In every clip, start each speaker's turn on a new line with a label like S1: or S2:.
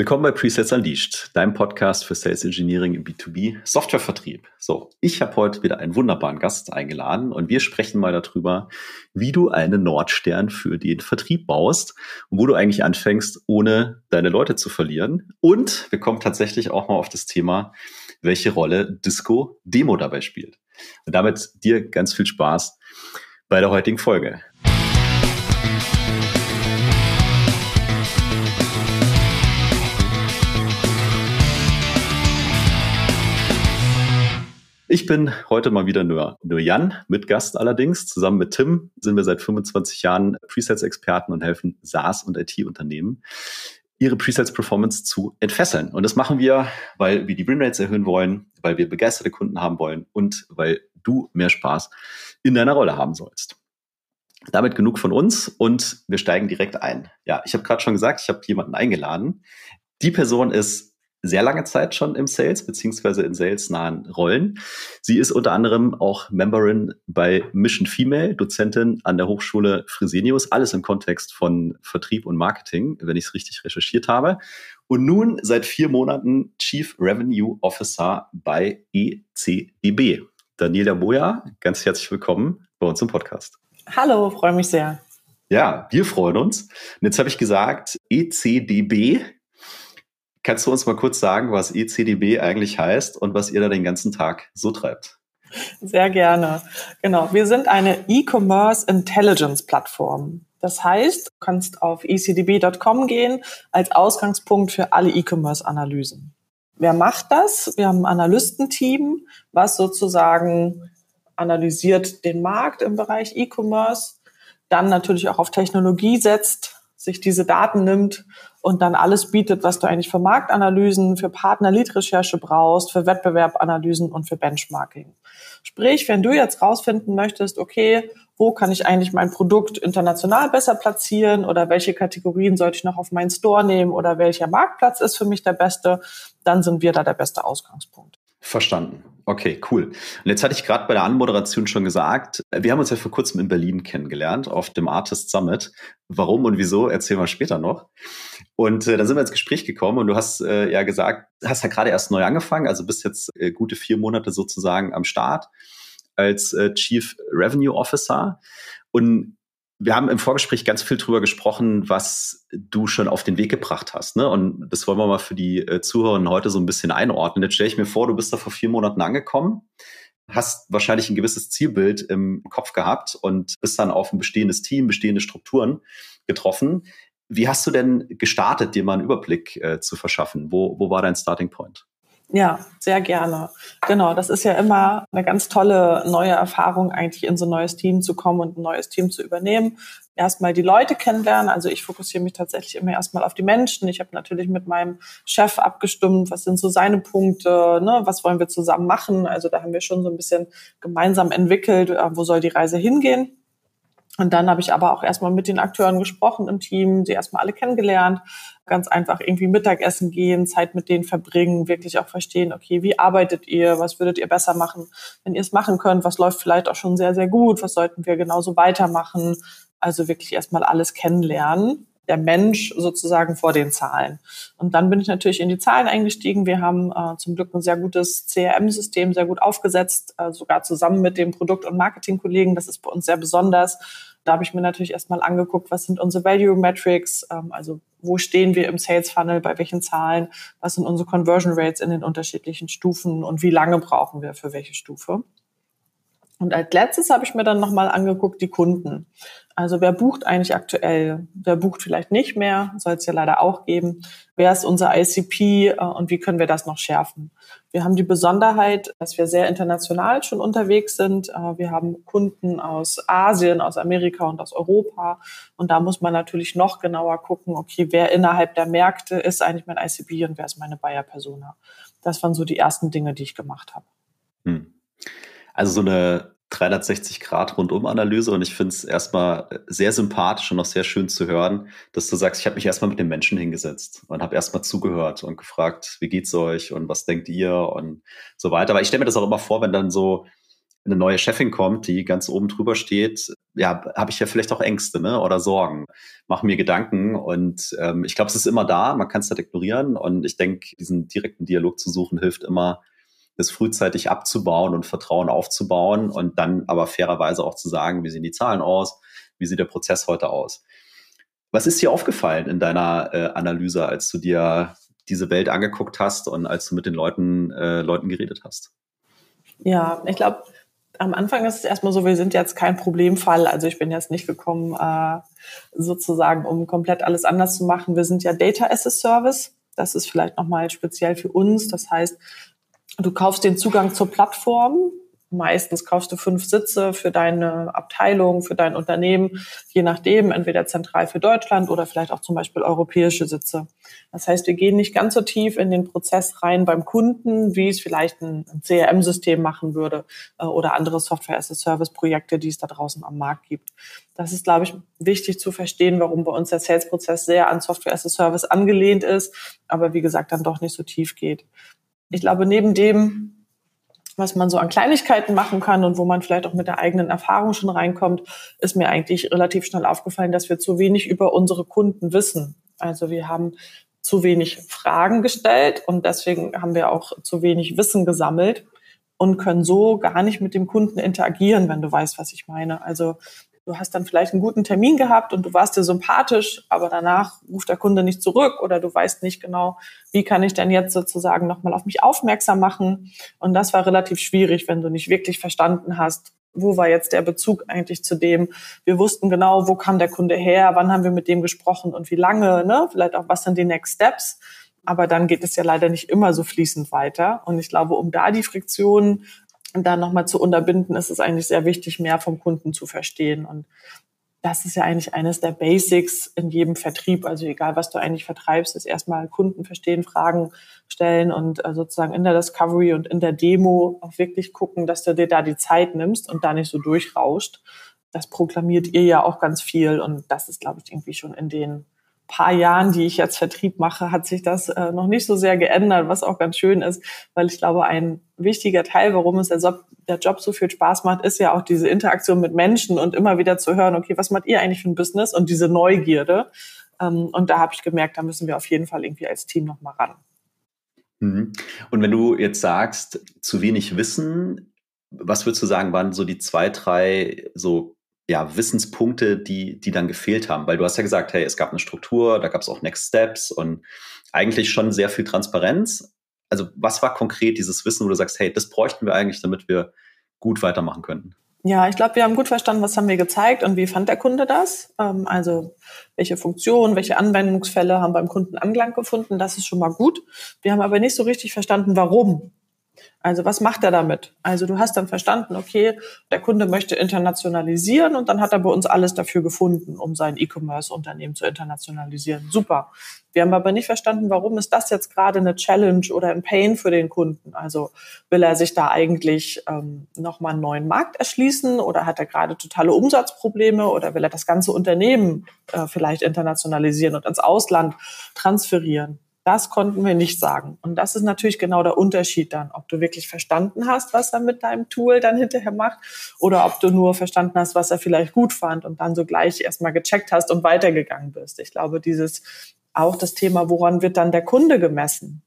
S1: Willkommen bei Presets Unleashed, deinem Podcast für Sales Engineering im B2B Softwarevertrieb. So, ich habe heute wieder einen wunderbaren Gast eingeladen und wir sprechen mal darüber, wie du einen Nordstern für den Vertrieb baust und wo du eigentlich anfängst, ohne deine Leute zu verlieren. Und wir kommen tatsächlich auch mal auf das Thema, welche Rolle Disco Demo dabei spielt. Und damit dir ganz viel Spaß bei der heutigen Folge. Ich bin heute mal wieder nur, nur Jan, mit Gast allerdings. Zusammen mit Tim sind wir seit 25 Jahren Presets-Experten und helfen SaaS- und IT-Unternehmen, ihre Presets-Performance zu entfesseln. Und das machen wir, weil wir die Winrates erhöhen wollen, weil wir begeisterte Kunden haben wollen und weil du mehr Spaß in deiner Rolle haben sollst. Damit genug von uns und wir steigen direkt ein. Ja, ich habe gerade schon gesagt, ich habe jemanden eingeladen. Die Person ist sehr lange Zeit schon im Sales beziehungsweise in salesnahen Rollen. Sie ist unter anderem auch Memberin bei Mission Female, Dozentin an der Hochschule Fresenius, alles im Kontext von Vertrieb und Marketing, wenn ich es richtig recherchiert habe. Und nun seit vier Monaten Chief Revenue Officer bei ECDB. Daniela Boja, ganz herzlich willkommen bei uns im Podcast.
S2: Hallo, freue mich sehr.
S1: Ja, wir freuen uns. Und jetzt habe ich gesagt, ECDB Kannst du uns mal kurz sagen, was ECDB eigentlich heißt und was ihr da den ganzen Tag so treibt?
S2: Sehr gerne. Genau. Wir sind eine E-Commerce Intelligence Plattform. Das heißt, du kannst auf ecdb.com gehen als Ausgangspunkt für alle E-Commerce Analysen. Wer macht das? Wir haben ein Analystenteam, was sozusagen analysiert den Markt im Bereich E-Commerce, dann natürlich auch auf Technologie setzt, sich diese Daten nimmt und dann alles bietet, was du eigentlich für Marktanalysen, für Partner-Lead-Recherche brauchst, für Wettbewerbanalysen und für Benchmarking. Sprich, wenn du jetzt rausfinden möchtest, okay, wo kann ich eigentlich mein Produkt international besser platzieren oder welche Kategorien sollte ich noch auf meinen Store nehmen oder welcher Marktplatz ist für mich der beste, dann sind wir da der beste Ausgangspunkt.
S1: Verstanden. Okay, cool. Und jetzt hatte ich gerade bei der Anmoderation schon gesagt, wir haben uns ja vor kurzem in Berlin kennengelernt auf dem Artist Summit. Warum und wieso, erzählen wir später noch. Und äh, dann sind wir ins Gespräch gekommen und du hast äh, ja gesagt, hast ja gerade erst neu angefangen, also bist jetzt äh, gute vier Monate sozusagen am Start als äh, Chief Revenue Officer. Und wir haben im Vorgespräch ganz viel drüber gesprochen, was du schon auf den Weg gebracht hast. Ne? Und das wollen wir mal für die äh, Zuhörer heute so ein bisschen einordnen. Jetzt stelle ich mir vor, du bist da vor vier Monaten angekommen, hast wahrscheinlich ein gewisses Zielbild im Kopf gehabt und bist dann auf ein bestehendes Team, bestehende Strukturen getroffen. Wie hast du denn gestartet, dir mal einen Überblick äh, zu verschaffen? Wo, wo war dein Starting Point?
S2: Ja, sehr gerne. Genau, das ist ja immer eine ganz tolle neue Erfahrung, eigentlich in so ein neues Team zu kommen und ein neues Team zu übernehmen. Erstmal die Leute kennenlernen. Also ich fokussiere mich tatsächlich immer erstmal auf die Menschen. Ich habe natürlich mit meinem Chef abgestimmt, was sind so seine Punkte, ne? was wollen wir zusammen machen. Also da haben wir schon so ein bisschen gemeinsam entwickelt, äh, wo soll die Reise hingehen. Und dann habe ich aber auch erstmal mit den Akteuren gesprochen im Team, sie erstmal alle kennengelernt, ganz einfach irgendwie Mittagessen gehen, Zeit mit denen verbringen, wirklich auch verstehen, okay, wie arbeitet ihr, was würdet ihr besser machen, wenn ihr es machen könnt, was läuft vielleicht auch schon sehr, sehr gut, was sollten wir genauso weitermachen. Also wirklich erstmal alles kennenlernen der Mensch sozusagen vor den Zahlen. Und dann bin ich natürlich in die Zahlen eingestiegen. Wir haben äh, zum Glück ein sehr gutes CRM-System, sehr gut aufgesetzt, äh, sogar zusammen mit dem Produkt- und Marketingkollegen. Das ist bei uns sehr besonders. Da habe ich mir natürlich erstmal angeguckt, was sind unsere Value Metrics, ähm, also wo stehen wir im Sales Funnel, bei welchen Zahlen, was sind unsere Conversion Rates in den unterschiedlichen Stufen und wie lange brauchen wir für welche Stufe. Und als letztes habe ich mir dann nochmal angeguckt, die Kunden. Also wer bucht eigentlich aktuell? Wer bucht vielleicht nicht mehr? Soll es ja leider auch geben. Wer ist unser ICP äh, und wie können wir das noch schärfen? Wir haben die Besonderheit, dass wir sehr international schon unterwegs sind. Äh, wir haben Kunden aus Asien, aus Amerika und aus Europa. Und da muss man natürlich noch genauer gucken, okay, wer innerhalb der Märkte ist eigentlich mein ICP und wer ist meine Buyer-Persona? Das waren so die ersten Dinge, die ich gemacht habe. Hm.
S1: Also so eine 360-Grad-Rundum-Analyse und ich finde es erstmal sehr sympathisch und auch sehr schön zu hören, dass du sagst, ich habe mich erstmal mit den Menschen hingesetzt und habe erstmal zugehört und gefragt, wie geht's euch und was denkt ihr und so weiter. Aber ich stelle mir das auch immer vor, wenn dann so eine neue Chefin kommt, die ganz oben drüber steht, ja, habe ich ja vielleicht auch Ängste ne? oder Sorgen, mache mir Gedanken und ähm, ich glaube, es ist immer da, man kann es nicht ignorieren und ich denke, diesen direkten Dialog zu suchen hilft immer, das frühzeitig abzubauen und Vertrauen aufzubauen und dann aber fairerweise auch zu sagen, wie sehen die Zahlen aus, wie sieht der Prozess heute aus. Was ist dir aufgefallen in deiner äh, Analyse, als du dir diese Welt angeguckt hast und als du mit den Leuten, äh, Leuten geredet hast?
S2: Ja, ich glaube, am Anfang ist es erstmal so, wir sind jetzt kein Problemfall. Also ich bin jetzt nicht gekommen, äh, sozusagen, um komplett alles anders zu machen. Wir sind ja Data as a Service. Das ist vielleicht nochmal speziell für uns. Das heißt, du kaufst den Zugang zur Plattform Meistens kaufst du fünf Sitze für deine Abteilung, für dein Unternehmen, je nachdem, entweder zentral für Deutschland oder vielleicht auch zum Beispiel europäische Sitze. Das heißt, wir gehen nicht ganz so tief in den Prozess rein beim Kunden, wie es vielleicht ein CRM-System machen würde äh, oder andere Software-as-a-Service-Projekte, die es da draußen am Markt gibt. Das ist, glaube ich, wichtig zu verstehen, warum bei uns der Sales-Prozess sehr an Software-as-a-Service angelehnt ist, aber wie gesagt, dann doch nicht so tief geht. Ich glaube, neben dem, was man so an Kleinigkeiten machen kann und wo man vielleicht auch mit der eigenen Erfahrung schon reinkommt, ist mir eigentlich relativ schnell aufgefallen, dass wir zu wenig über unsere Kunden wissen. Also wir haben zu wenig Fragen gestellt und deswegen haben wir auch zu wenig Wissen gesammelt und können so gar nicht mit dem Kunden interagieren, wenn du weißt, was ich meine. Also du hast dann vielleicht einen guten Termin gehabt und du warst dir sympathisch, aber danach ruft der Kunde nicht zurück oder du weißt nicht genau, wie kann ich denn jetzt sozusagen nochmal auf mich aufmerksam machen. Und das war relativ schwierig, wenn du nicht wirklich verstanden hast, wo war jetzt der Bezug eigentlich zu dem? Wir wussten genau, wo kam der Kunde her, wann haben wir mit dem gesprochen und wie lange, ne? Vielleicht auch, was sind die Next Steps? Aber dann geht es ja leider nicht immer so fließend weiter. Und ich glaube, um da die Friktion da nochmal zu unterbinden, ist es eigentlich sehr wichtig, mehr vom Kunden zu verstehen. Und das ist ja eigentlich eines der Basics in jedem Vertrieb. Also egal, was du eigentlich vertreibst, ist erstmal Kunden verstehen, Fragen stellen und äh, sozusagen in der Discovery und in der Demo auch wirklich gucken, dass du dir da die Zeit nimmst und da nicht so durchrauscht. Das proklamiert ihr ja auch ganz viel und das ist, glaube ich, irgendwie schon in den paar Jahren, die ich jetzt Vertrieb mache, hat sich das äh, noch nicht so sehr geändert, was auch ganz schön ist, weil ich glaube, ein wichtiger Teil, warum es der Job, der Job so viel Spaß macht, ist ja auch diese Interaktion mit Menschen und immer wieder zu hören, okay, was macht ihr eigentlich für ein Business und diese Neugierde. Ähm, und da habe ich gemerkt, da müssen wir auf jeden Fall irgendwie als Team nochmal ran.
S1: Mhm. Und wenn du jetzt sagst, zu wenig Wissen, was würdest du sagen, waren so die zwei, drei so ja, Wissenspunkte, die, die dann gefehlt haben? Weil du hast ja gesagt, hey, es gab eine Struktur, da gab es auch Next Steps und eigentlich schon sehr viel Transparenz. Also was war konkret dieses Wissen, wo du sagst, hey, das bräuchten wir eigentlich, damit wir gut weitermachen könnten?
S2: Ja, ich glaube, wir haben gut verstanden, was haben wir gezeigt und wie fand der Kunde das. Ähm, also welche Funktionen, welche Anwendungsfälle haben beim Kunden Anklang gefunden. Das ist schon mal gut. Wir haben aber nicht so richtig verstanden, warum. Also was macht er damit? Also du hast dann verstanden, okay, der Kunde möchte internationalisieren und dann hat er bei uns alles dafür gefunden, um sein E-Commerce-Unternehmen zu internationalisieren. Super. Wir haben aber nicht verstanden, warum ist das jetzt gerade eine Challenge oder ein Pain für den Kunden? Also will er sich da eigentlich ähm, nochmal einen neuen Markt erschließen oder hat er gerade totale Umsatzprobleme oder will er das ganze Unternehmen äh, vielleicht internationalisieren und ins Ausland transferieren? Das konnten wir nicht sagen. Und das ist natürlich genau der Unterschied dann, ob du wirklich verstanden hast, was er mit deinem Tool dann hinterher macht, oder ob du nur verstanden hast, was er vielleicht gut fand und dann so gleich erstmal gecheckt hast und weitergegangen bist. Ich glaube, dieses auch das Thema, woran wird dann der Kunde gemessen?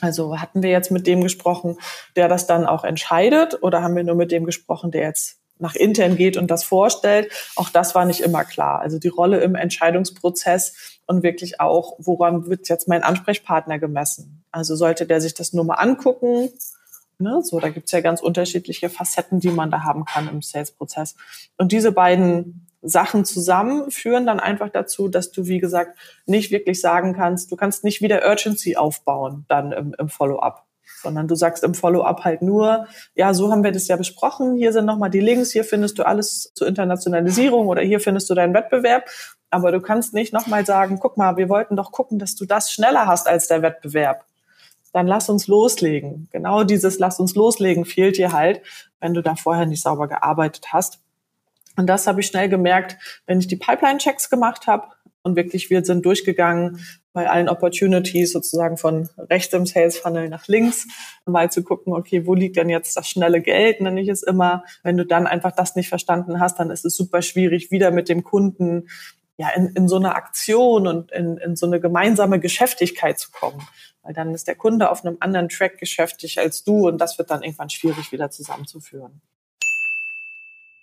S2: Also hatten wir jetzt mit dem gesprochen, der das dann auch entscheidet, oder haben wir nur mit dem gesprochen, der jetzt nach intern geht und das vorstellt? Auch das war nicht immer klar. Also die Rolle im Entscheidungsprozess und wirklich auch, woran wird jetzt mein Ansprechpartner gemessen? Also sollte der sich das nur mal angucken? Ne? So, da gibt's ja ganz unterschiedliche Facetten, die man da haben kann im Sales-Prozess. Und diese beiden Sachen zusammen führen dann einfach dazu, dass du, wie gesagt, nicht wirklich sagen kannst, du kannst nicht wieder Urgency aufbauen dann im, im Follow-up sondern du sagst im Follow-up halt nur, ja, so haben wir das ja besprochen, hier sind nochmal die Links, hier findest du alles zur Internationalisierung oder hier findest du deinen Wettbewerb aber du kannst nicht nochmal sagen, guck mal, wir wollten doch gucken, dass du das schneller hast als der Wettbewerb. Dann lass uns loslegen. Genau dieses Lass uns loslegen fehlt dir halt, wenn du da vorher nicht sauber gearbeitet hast. Und das habe ich schnell gemerkt, wenn ich die Pipeline-Checks gemacht habe und wirklich wir sind durchgegangen, bei allen Opportunities sozusagen von rechts im Sales Funnel nach links, mal zu gucken, okay, wo liegt denn jetzt das schnelle Geld, nenne ich es immer. Wenn du dann einfach das nicht verstanden hast, dann ist es super schwierig, wieder mit dem Kunden ja, in, in so eine Aktion und in, in so eine gemeinsame Geschäftigkeit zu kommen. Weil dann ist der Kunde auf einem anderen Track geschäftig als du und das wird dann irgendwann schwierig wieder zusammenzuführen.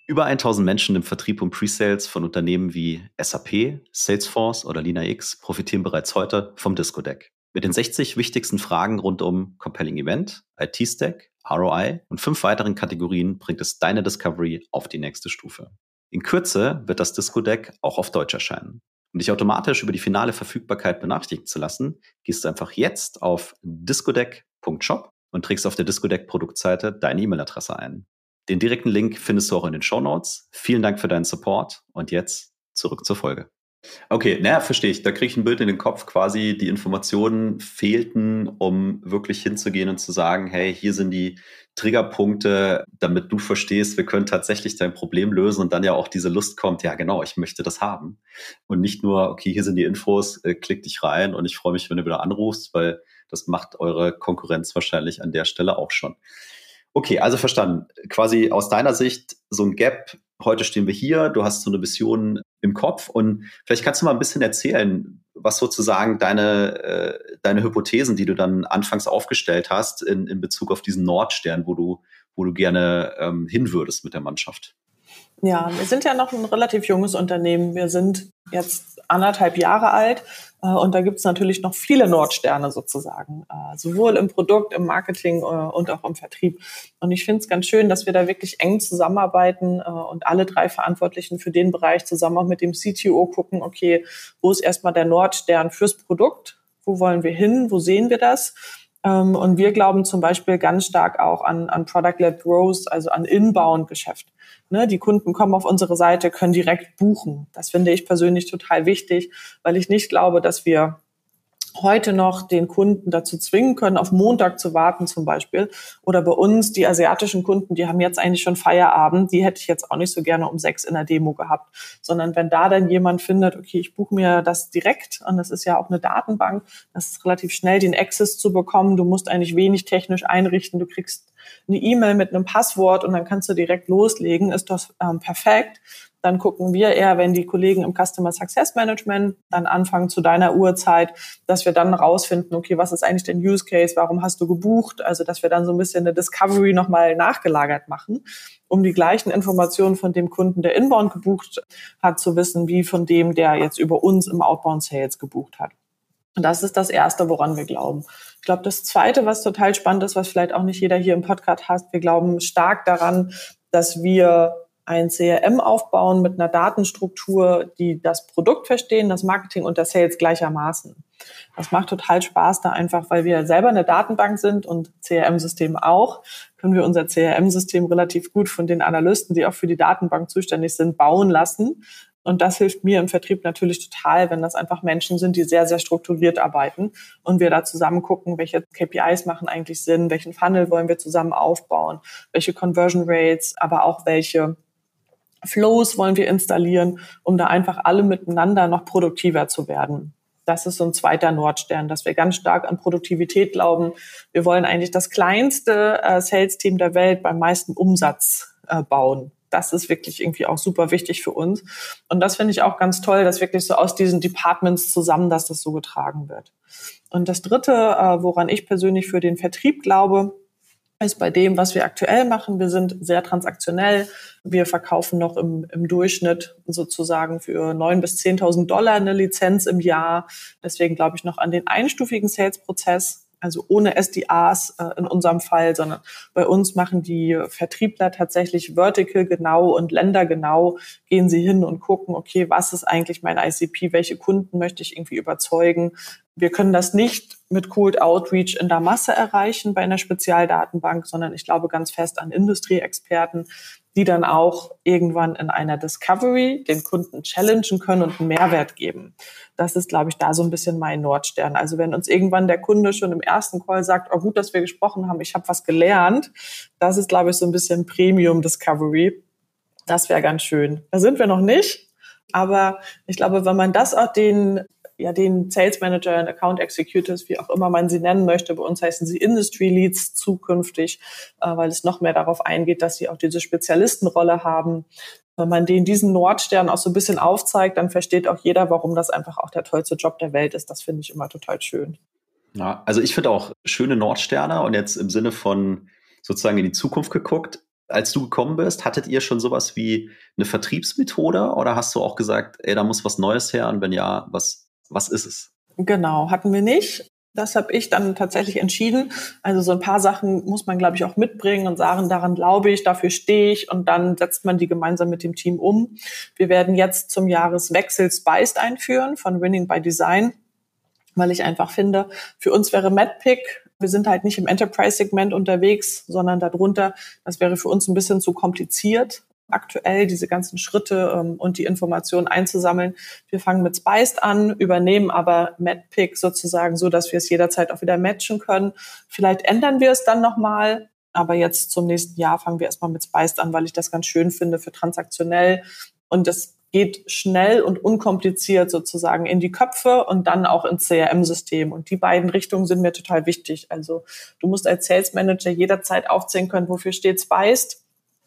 S1: Über 1000 Menschen im Vertrieb und Pre-Sales von Unternehmen wie SAP, Salesforce oder LinaX profitieren bereits heute vom Disco-Deck. Mit den 60 wichtigsten Fragen rund um Compelling Event, IT-Stack, ROI und fünf weiteren Kategorien bringt es deine Discovery auf die nächste Stufe. In Kürze wird das Disco-Deck auch auf Deutsch erscheinen. Um dich automatisch über die finale Verfügbarkeit benachrichtigen zu lassen, gehst du einfach jetzt auf discodeck.shop und trägst auf der Discodeck-Produktseite deine E-Mail-Adresse ein. Den direkten Link findest du auch in den Show Notes. Vielen Dank für deinen Support und jetzt zurück zur Folge. Okay, naja, verstehe ich. Da kriege ich ein Bild in den Kopf. Quasi die Informationen fehlten, um wirklich hinzugehen und zu sagen, hey, hier sind die Triggerpunkte, damit du verstehst, wir können tatsächlich dein Problem lösen und dann ja auch diese Lust kommt, ja genau, ich möchte das haben. Und nicht nur, okay, hier sind die Infos, äh, klick dich rein und ich freue mich, wenn du wieder anrufst, weil das macht eure Konkurrenz wahrscheinlich an der Stelle auch schon. Okay, also verstanden. Quasi aus deiner Sicht so ein Gap. Heute stehen wir hier, du hast so eine Vision im Kopf und vielleicht kannst du mal ein bisschen erzählen, was sozusagen deine, äh, deine Hypothesen, die du dann anfangs aufgestellt hast in, in Bezug auf diesen Nordstern, wo du, wo du gerne ähm, hin würdest mit der Mannschaft.
S2: Ja, wir sind ja noch ein relativ junges Unternehmen. Wir sind jetzt anderthalb Jahre alt äh, und da gibt es natürlich noch viele Nordsterne sozusagen, äh, sowohl im Produkt, im Marketing äh, und auch im Vertrieb. Und ich finde es ganz schön, dass wir da wirklich eng zusammenarbeiten und alle drei Verantwortlichen für den Bereich zusammen auch mit dem CTO gucken, okay, wo ist erstmal der Nordstern fürs Produkt? Wo wollen wir hin? Wo sehen wir das? Ähm, und wir glauben zum Beispiel ganz stark auch an, an Product-led Growth, also an Inbound-Geschäft. Ne, die Kunden kommen auf unsere Seite, können direkt buchen. Das finde ich persönlich total wichtig, weil ich nicht glaube, dass wir heute noch den Kunden dazu zwingen können, auf Montag zu warten zum Beispiel. Oder bei uns, die asiatischen Kunden, die haben jetzt eigentlich schon Feierabend, die hätte ich jetzt auch nicht so gerne um sechs in der Demo gehabt. Sondern wenn da dann jemand findet, okay, ich buche mir das direkt und das ist ja auch eine Datenbank, das ist relativ schnell, den Access zu bekommen. Du musst eigentlich wenig technisch einrichten, du kriegst eine E-Mail mit einem Passwort und dann kannst du direkt loslegen, ist das ähm, perfekt. Dann gucken wir eher, wenn die Kollegen im Customer Success Management dann anfangen zu deiner Uhrzeit, dass wir dann rausfinden, okay, was ist eigentlich dein Use Case? Warum hast du gebucht? Also, dass wir dann so ein bisschen eine Discovery nochmal nachgelagert machen, um die gleichen Informationen von dem Kunden, der inbound gebucht hat, zu wissen, wie von dem, der jetzt über uns im Outbound Sales gebucht hat. Und das ist das Erste, woran wir glauben. Ich glaube, das Zweite, was total spannend ist, was vielleicht auch nicht jeder hier im Podcast hat, wir glauben stark daran, dass wir ein CRM aufbauen mit einer Datenstruktur, die das Produkt verstehen, das Marketing und das Sales gleichermaßen. Das macht total Spaß da einfach, weil wir selber eine Datenbank sind und CRM-System auch, können wir unser CRM-System relativ gut von den Analysten, die auch für die Datenbank zuständig sind, bauen lassen. Und das hilft mir im Vertrieb natürlich total, wenn das einfach Menschen sind, die sehr, sehr strukturiert arbeiten und wir da zusammen gucken, welche KPIs machen eigentlich Sinn, welchen Funnel wollen wir zusammen aufbauen, welche Conversion Rates, aber auch welche Flows wollen wir installieren, um da einfach alle miteinander noch produktiver zu werden. Das ist so ein zweiter Nordstern, dass wir ganz stark an Produktivität glauben. Wir wollen eigentlich das kleinste äh, Sales-Team der Welt beim meisten Umsatz äh, bauen. Das ist wirklich irgendwie auch super wichtig für uns. Und das finde ich auch ganz toll, dass wirklich so aus diesen Departments zusammen, dass das so getragen wird. Und das Dritte, äh, woran ich persönlich für den Vertrieb glaube, ist bei dem, was wir aktuell machen. Wir sind sehr transaktionell. Wir verkaufen noch im, im Durchschnitt sozusagen für neun bis zehntausend Dollar eine Lizenz im Jahr. Deswegen glaube ich noch an den einstufigen Sales-Prozess also ohne SDAs äh, in unserem Fall, sondern bei uns machen die Vertriebler tatsächlich vertical genau und Länder genau, gehen sie hin und gucken, okay, was ist eigentlich mein ICP, welche Kunden möchte ich irgendwie überzeugen. Wir können das nicht mit Cold Outreach in der Masse erreichen bei einer Spezialdatenbank, sondern ich glaube ganz fest an Industrieexperten, die dann auch irgendwann in einer Discovery den Kunden challengen können und einen Mehrwert geben. Das ist, glaube ich, da so ein bisschen mein Nordstern. Also wenn uns irgendwann der Kunde schon im ersten Call sagt, oh gut, dass wir gesprochen haben, ich habe was gelernt, das ist, glaube ich, so ein bisschen Premium Discovery. Das wäre ganz schön. Da sind wir noch nicht. Aber ich glaube, wenn man das auch den ja den Sales Manager und Account Executives, wie auch immer man sie nennen möchte. Bei uns heißen sie Industry Leads zukünftig, äh, weil es noch mehr darauf eingeht, dass sie auch diese Spezialistenrolle haben. Wenn man denen diesen Nordstern auch so ein bisschen aufzeigt, dann versteht auch jeder, warum das einfach auch der tollste Job der Welt ist. Das finde ich immer total schön.
S1: Ja, also ich finde auch schöne Nordsterne und jetzt im Sinne von sozusagen in die Zukunft geguckt. Als du gekommen bist, hattet ihr schon sowas wie eine Vertriebsmethode oder hast du auch gesagt, ey, da muss was Neues her und wenn ja, was, was ist es?
S2: Genau, hatten wir nicht. Das habe ich dann tatsächlich entschieden. Also so ein paar Sachen muss man, glaube ich, auch mitbringen und sagen, daran glaube ich, dafür stehe ich und dann setzt man die gemeinsam mit dem Team um. Wir werden jetzt zum Jahreswechsel Spiced einführen von Winning by Design, weil ich einfach finde, für uns wäre MedPick wir sind halt nicht im Enterprise-Segment unterwegs, sondern darunter. Das wäre für uns ein bisschen zu kompliziert aktuell diese ganzen Schritte ähm, und die Informationen einzusammeln. Wir fangen mit Spiced an, übernehmen aber MedPick sozusagen so, dass wir es jederzeit auch wieder matchen können. Vielleicht ändern wir es dann nochmal, aber jetzt zum nächsten Jahr fangen wir erstmal mit Spiced an, weil ich das ganz schön finde für transaktionell. Und das geht schnell und unkompliziert sozusagen in die Köpfe und dann auch ins CRM-System. Und die beiden Richtungen sind mir total wichtig. Also du musst als Sales Manager jederzeit aufzählen können, wofür steht Spiced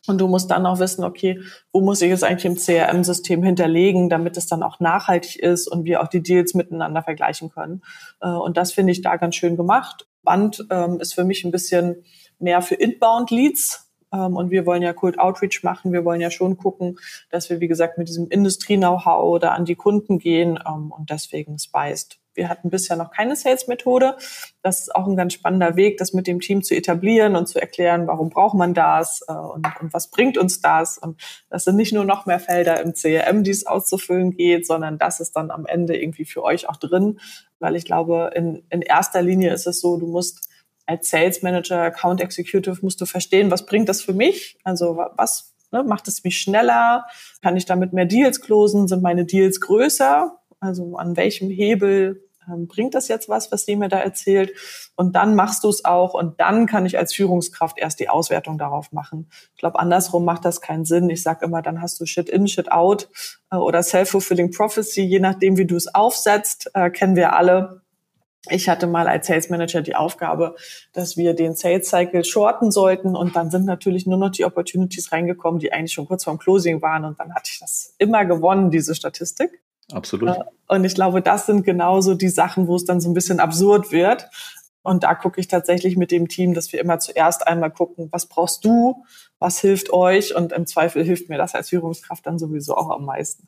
S2: und du musst dann auch wissen, okay, wo muss ich es eigentlich im CRM-System hinterlegen, damit es dann auch nachhaltig ist und wir auch die Deals miteinander vergleichen können. Äh, und das finde ich da ganz schön gemacht. Band ähm, ist für mich ein bisschen mehr für Inbound-Leads. Ähm, und wir wollen ja Cold Outreach machen. Wir wollen ja schon gucken, dass wir, wie gesagt, mit diesem Industrie-Know-how da an die Kunden gehen. Ähm, und deswegen Spiced wir hatten bisher noch keine Sales-Methode. Das ist auch ein ganz spannender Weg, das mit dem Team zu etablieren und zu erklären, warum braucht man das äh, und, und, was bringt uns das. Und das sind nicht nur noch mehr Felder im CRM, die es auszufüllen geht, sondern das ist dann am Ende irgendwie für euch auch drin. Weil ich glaube, in, in erster Linie ist es so, du musst als Sales Manager, Account Executive musst du verstehen, was bringt das für mich? Also was ne, macht es mich schneller? Kann ich damit mehr Deals closen? Sind meine Deals größer? Also an welchem Hebel bringt das jetzt was, was die mir da erzählt? Und dann machst du es auch und dann kann ich als Führungskraft erst die Auswertung darauf machen. Ich glaube, andersrum macht das keinen Sinn. Ich sage immer, dann hast du Shit in, Shit out äh, oder Self-Fulfilling Prophecy, je nachdem, wie du es aufsetzt, äh, kennen wir alle. Ich hatte mal als Sales Manager die Aufgabe, dass wir den Sales Cycle shorten sollten und dann sind natürlich nur noch die Opportunities reingekommen, die eigentlich schon kurz vorm Closing waren und dann hatte ich das immer gewonnen, diese Statistik.
S1: Absolut. Äh,
S2: und ich glaube, das sind genauso die Sachen, wo es dann so ein bisschen absurd wird. Und da gucke ich tatsächlich mit dem Team, dass wir immer zuerst einmal gucken, was brauchst du, was hilft euch und im Zweifel hilft mir das als Führungskraft dann sowieso auch am meisten.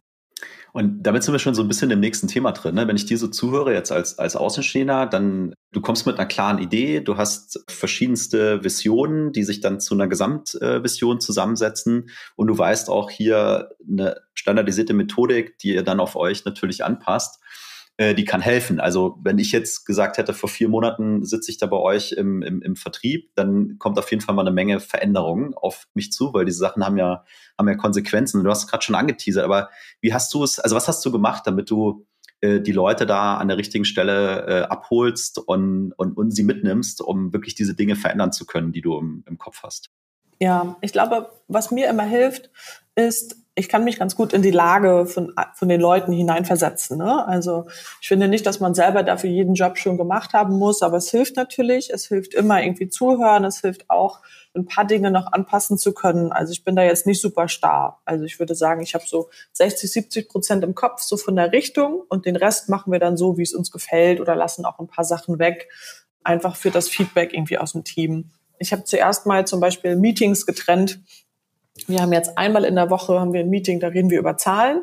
S1: Und damit sind wir schon so ein bisschen im nächsten Thema drin. Ne? Wenn ich dir so zuhöre, jetzt als, als Außenstehender, dann du kommst mit einer klaren Idee, du hast verschiedenste Visionen, die sich dann zu einer Gesamtvision zusammensetzen und du weißt auch hier eine standardisierte Methodik, die ihr dann auf euch natürlich anpasst. Äh, die kann helfen. Also wenn ich jetzt gesagt hätte, vor vier Monaten sitze ich da bei euch im, im, im Vertrieb, dann kommt auf jeden Fall mal eine Menge Veränderungen auf mich zu, weil diese Sachen haben ja, haben ja Konsequenzen. Du hast es gerade schon angeteasert, aber wie hast du es, also was hast du gemacht, damit du äh, die Leute da an der richtigen Stelle äh, abholst und, und, und sie mitnimmst, um wirklich diese Dinge verändern zu können, die du im, im Kopf hast?
S2: Ja, ich glaube, was mir immer hilft, ist ich kann mich ganz gut in die Lage von, von den Leuten hineinversetzen. Ne? Also ich finde nicht, dass man selber dafür jeden Job schon gemacht haben muss, aber es hilft natürlich. Es hilft immer irgendwie zuhören. Es hilft auch, ein paar Dinge noch anpassen zu können. Also ich bin da jetzt nicht super starr. Also ich würde sagen, ich habe so 60, 70 Prozent im Kopf, so von der Richtung und den Rest machen wir dann so, wie es uns gefällt oder lassen auch ein paar Sachen weg, einfach für das Feedback irgendwie aus dem Team. Ich habe zuerst mal zum Beispiel Meetings getrennt wir haben jetzt einmal in der Woche haben wir ein Meeting, da reden wir über Zahlen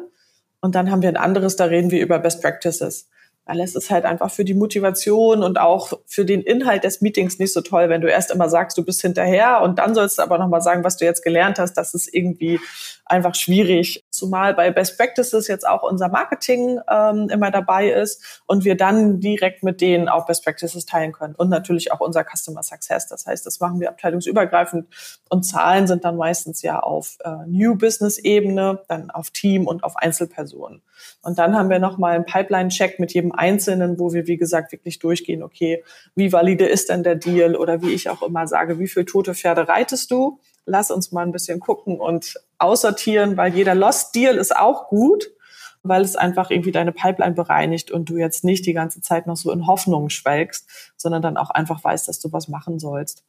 S2: und dann haben wir ein anderes, da reden wir über Best Practices. Weil es ist halt einfach für die Motivation und auch für den Inhalt des Meetings nicht so toll, wenn du erst immer sagst, du bist hinterher und dann sollst du aber nochmal sagen, was du jetzt gelernt hast. Das ist irgendwie einfach schwierig. Zumal bei Best Practices jetzt auch unser Marketing ähm, immer dabei ist und wir dann direkt mit denen auch Best Practices teilen können und natürlich auch unser Customer Success. Das heißt, das machen wir abteilungsübergreifend und Zahlen sind dann meistens ja auf äh, New Business Ebene, dann auf Team und auf Einzelpersonen. Und dann haben wir nochmal einen Pipeline-Check mit jedem Einzelnen, wo wir, wie gesagt, wirklich durchgehen, okay, wie valide ist denn der Deal oder wie ich auch immer sage, wie viel tote Pferde reitest du? Lass uns mal ein bisschen gucken und aussortieren, weil jeder Lost Deal ist auch gut. weil es einfach irgendwie deine Pipeline bereinigt und du jetzt nicht die ganze Zeit noch so in Hoffnung schwelgst, sondern dann auch einfach weißt, dass du was machen sollst.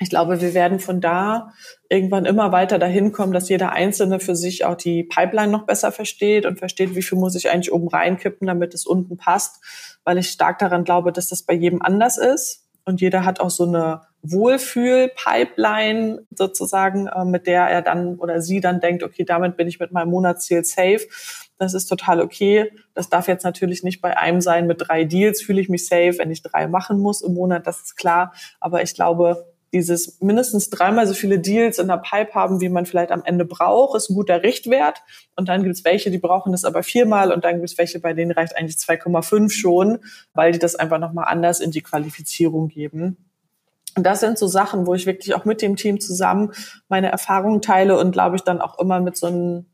S2: Ich glaube, wir werden von da irgendwann immer weiter dahin kommen, dass jeder Einzelne für sich auch die Pipeline noch besser versteht und versteht, wie viel muss ich eigentlich oben reinkippen, damit es unten passt, weil ich stark daran glaube, dass das bei jedem anders ist und jeder hat auch so eine Wohlfühl-Pipeline sozusagen, äh, mit der er dann oder sie dann denkt, okay, damit bin ich mit meinem Monatsziel safe. Das ist total okay. Das darf jetzt natürlich nicht bei einem sein. Mit drei Deals fühle ich mich safe, wenn ich drei machen muss im Monat, das ist klar. Aber ich glaube, dieses mindestens dreimal so viele Deals in der Pipe haben, wie man vielleicht am Ende braucht, ist ein guter Richtwert. Und dann gibt es welche, die brauchen das aber viermal und dann gibt es welche, bei denen reicht eigentlich 2,5 schon, weil die das einfach nochmal anders in die Qualifizierung geben. Und das sind so Sachen, wo ich wirklich auch mit dem Team zusammen meine Erfahrungen teile und glaube ich dann auch immer mit so einem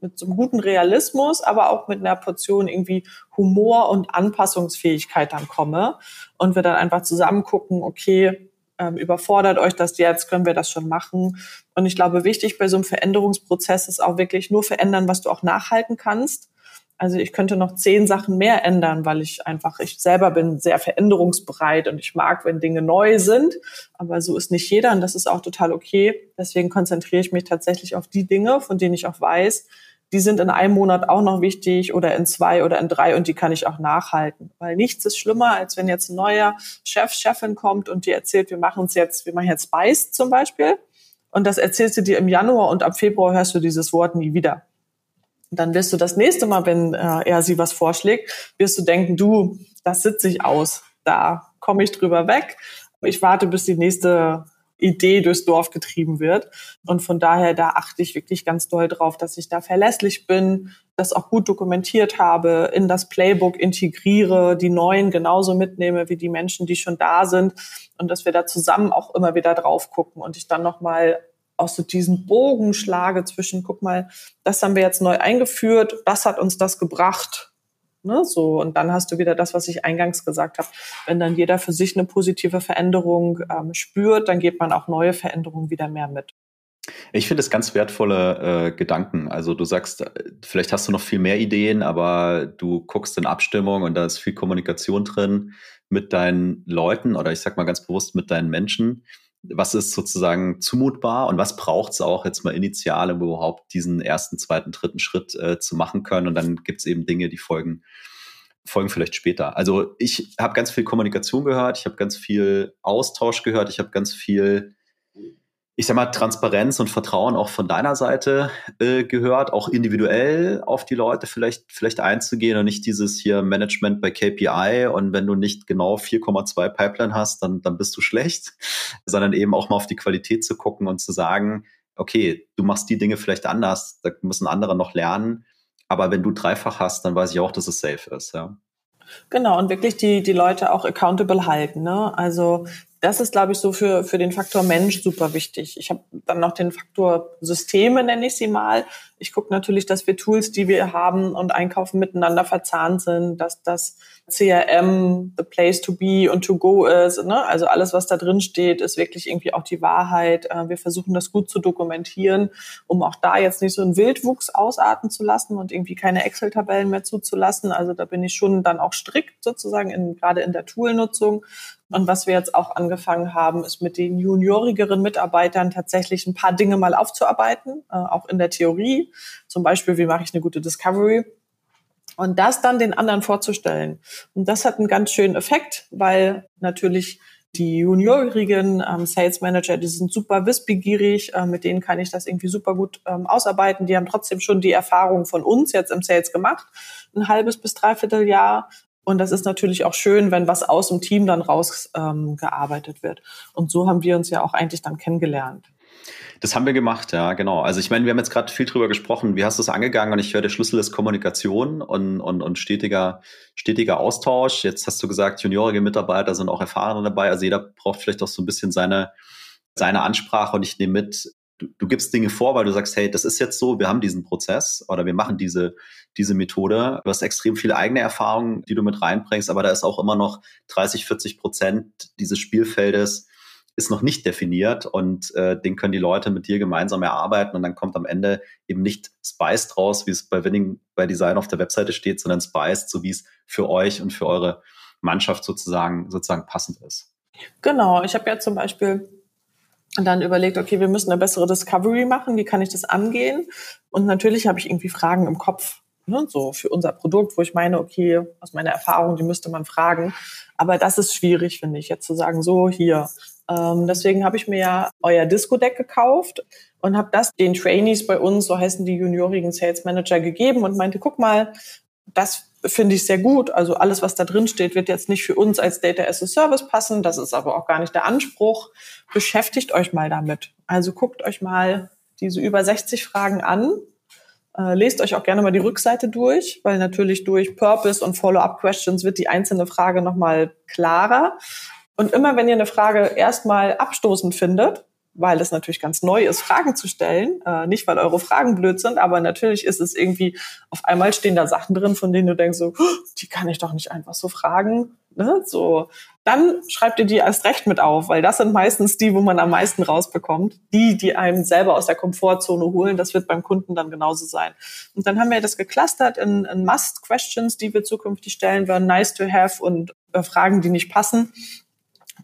S2: mit so einem guten Realismus, aber auch mit einer Portion irgendwie Humor und Anpassungsfähigkeit dann komme und wir dann einfach zusammen gucken, okay, ähm, überfordert euch das jetzt, können wir das schon machen. Und ich glaube, wichtig bei so einem Veränderungsprozess ist auch wirklich nur verändern, was du auch nachhalten kannst. Also ich könnte noch zehn Sachen mehr ändern, weil ich einfach, ich selber bin sehr veränderungsbereit und ich mag, wenn Dinge neu sind. Aber so ist nicht jeder und das ist auch total okay. Deswegen konzentriere ich mich tatsächlich auf die Dinge, von denen ich auch weiß, die sind in einem Monat auch noch wichtig oder in zwei oder in drei und die kann ich auch nachhalten. Weil nichts ist schlimmer, als wenn jetzt ein neuer Chef, Chefin kommt und dir erzählt, wir machen es jetzt, wir machen jetzt Spice zum Beispiel. Und das erzählst du dir im Januar und ab Februar hörst du dieses Wort nie wieder. Und dann wirst du das nächste Mal, wenn äh, er sie was vorschlägt, wirst du denken, du, das sitze ich aus. Da komme ich drüber weg. Ich warte, bis die nächste Idee durchs Dorf getrieben wird. Und von daher, da achte ich wirklich ganz doll drauf, dass ich da verlässlich bin, das auch gut dokumentiert habe, in das Playbook integriere, die neuen genauso mitnehme wie die Menschen, die schon da sind und dass wir da zusammen auch immer wieder drauf gucken und ich dann nochmal aus so diesen Bogen schlage zwischen, guck mal, das haben wir jetzt neu eingeführt, das hat uns das gebracht, Ne, so, und dann hast du wieder das, was ich eingangs gesagt habe. Wenn dann jeder für sich eine positive Veränderung ähm, spürt, dann geht man auch neue Veränderungen wieder mehr mit.
S1: Ich finde es ganz wertvolle äh, Gedanken. Also du sagst, äh, vielleicht hast du noch viel mehr Ideen, aber du guckst in Abstimmung und da ist viel Kommunikation drin mit deinen Leuten oder ich sag mal ganz bewusst mit deinen Menschen was ist sozusagen zumutbar und was braucht es auch jetzt mal initial, um überhaupt diesen ersten, zweiten, dritten Schritt äh, zu machen können. Und dann gibt es eben Dinge, die folgen, folgen vielleicht später. Also ich habe ganz viel Kommunikation gehört, ich habe ganz viel Austausch gehört, ich habe ganz viel ich sag mal, Transparenz und Vertrauen auch von deiner Seite äh, gehört, auch individuell auf die Leute vielleicht, vielleicht einzugehen und nicht dieses hier Management bei KPI und wenn du nicht genau 4,2 Pipeline hast, dann, dann bist du schlecht, sondern eben auch mal auf die Qualität zu gucken und zu sagen, okay, du machst die Dinge vielleicht anders, da müssen andere noch lernen, aber wenn du dreifach hast, dann weiß ich auch, dass es safe ist, ja.
S2: Genau, und wirklich die, die Leute auch accountable halten. Ne? Also das ist, glaube ich, so für, für den Faktor Mensch super wichtig. Ich habe dann noch den Faktor Systeme, nenne ich sie mal. Ich gucke natürlich, dass wir Tools, die wir haben und einkaufen, miteinander verzahnt sind, dass das CRM the place to be und to go ist. Ne? Also alles, was da drin steht, ist wirklich irgendwie auch die Wahrheit. Äh, wir versuchen das gut zu dokumentieren, um auch da jetzt nicht so einen Wildwuchs ausarten zu lassen und irgendwie keine Excel-Tabellen mehr zuzulassen. Also da bin ich schon dann auch strikt sozusagen, in, gerade in der Toolnutzung. Und was wir jetzt auch angefangen haben, ist mit den juniorigeren Mitarbeitern tatsächlich ein paar Dinge mal aufzuarbeiten, äh, auch in der Theorie. Zum Beispiel, wie mache ich eine gute Discovery? Und das dann den anderen vorzustellen. Und das hat einen ganz schönen Effekt, weil natürlich die juniorigen ähm, Sales Manager, die sind super wissbegierig, äh, mit denen kann ich das irgendwie super gut ähm, ausarbeiten. Die haben trotzdem schon die Erfahrung von uns jetzt im Sales gemacht, ein halbes bis dreiviertel Jahr und das ist natürlich auch schön, wenn was aus dem Team dann rausgearbeitet ähm, wird. Und so haben wir uns ja auch eigentlich dann kennengelernt.
S1: Das haben wir gemacht, ja, genau. Also ich meine, wir haben jetzt gerade viel drüber gesprochen. Wie hast du es angegangen? Und ich höre, der Schlüssel ist Kommunikation und, und, und stetiger, stetiger Austausch. Jetzt hast du gesagt, juniorige Mitarbeiter sind auch erfahrene dabei. Also jeder braucht vielleicht auch so ein bisschen seine, seine Ansprache. Und ich nehme mit, du, du gibst Dinge vor, weil du sagst, hey, das ist jetzt so, wir haben diesen Prozess oder wir machen diese, diese Methode. Du hast extrem viele eigene Erfahrungen, die du mit reinbringst, aber da ist auch immer noch 30, 40 Prozent dieses Spielfeldes, ist noch nicht definiert und äh, den können die Leute mit dir gemeinsam erarbeiten und dann kommt am Ende eben nicht Spiced raus, wie es bei Winning bei Design auf der Webseite steht, sondern Spiced, so wie es für euch und für eure Mannschaft sozusagen, sozusagen passend ist.
S2: Genau, ich habe ja zum Beispiel dann überlegt, okay, wir müssen eine bessere Discovery machen, wie kann ich das angehen? Und natürlich habe ich irgendwie Fragen im Kopf, ne, so für unser Produkt, wo ich meine, okay, aus meiner Erfahrung, die müsste man fragen. Aber das ist schwierig, finde ich, jetzt zu sagen, so hier. Ähm, deswegen habe ich mir ja euer Disco-Deck gekauft und habe das den Trainees bei uns, so heißen die juniorigen Sales Manager, gegeben und meinte, guck mal, das finde ich sehr gut. Also alles, was da drin steht, wird jetzt nicht für uns als Data as a Service passen. Das ist aber auch gar nicht der Anspruch. Beschäftigt euch mal damit. Also guckt euch mal diese über 60 Fragen an. Äh, lest euch auch gerne mal die Rückseite durch, weil natürlich durch Purpose und Follow-up-Questions wird die einzelne Frage nochmal klarer. Und immer wenn ihr eine Frage erstmal abstoßend findet, weil es natürlich ganz neu ist, Fragen zu stellen. Äh, nicht, weil eure Fragen blöd sind, aber natürlich ist es irgendwie, auf einmal stehen da Sachen drin, von denen du denkst, so, die kann ich doch nicht einfach so fragen. Ne? So, dann schreibt ihr die erst recht mit auf, weil das sind meistens die, wo man am meisten rausbekommt. Die, die einem selber aus der Komfortzone holen, das wird beim Kunden dann genauso sein. Und dann haben wir das geclustert in, in Must-Questions, die wir zukünftig stellen werden, nice to have und äh, Fragen, die nicht passen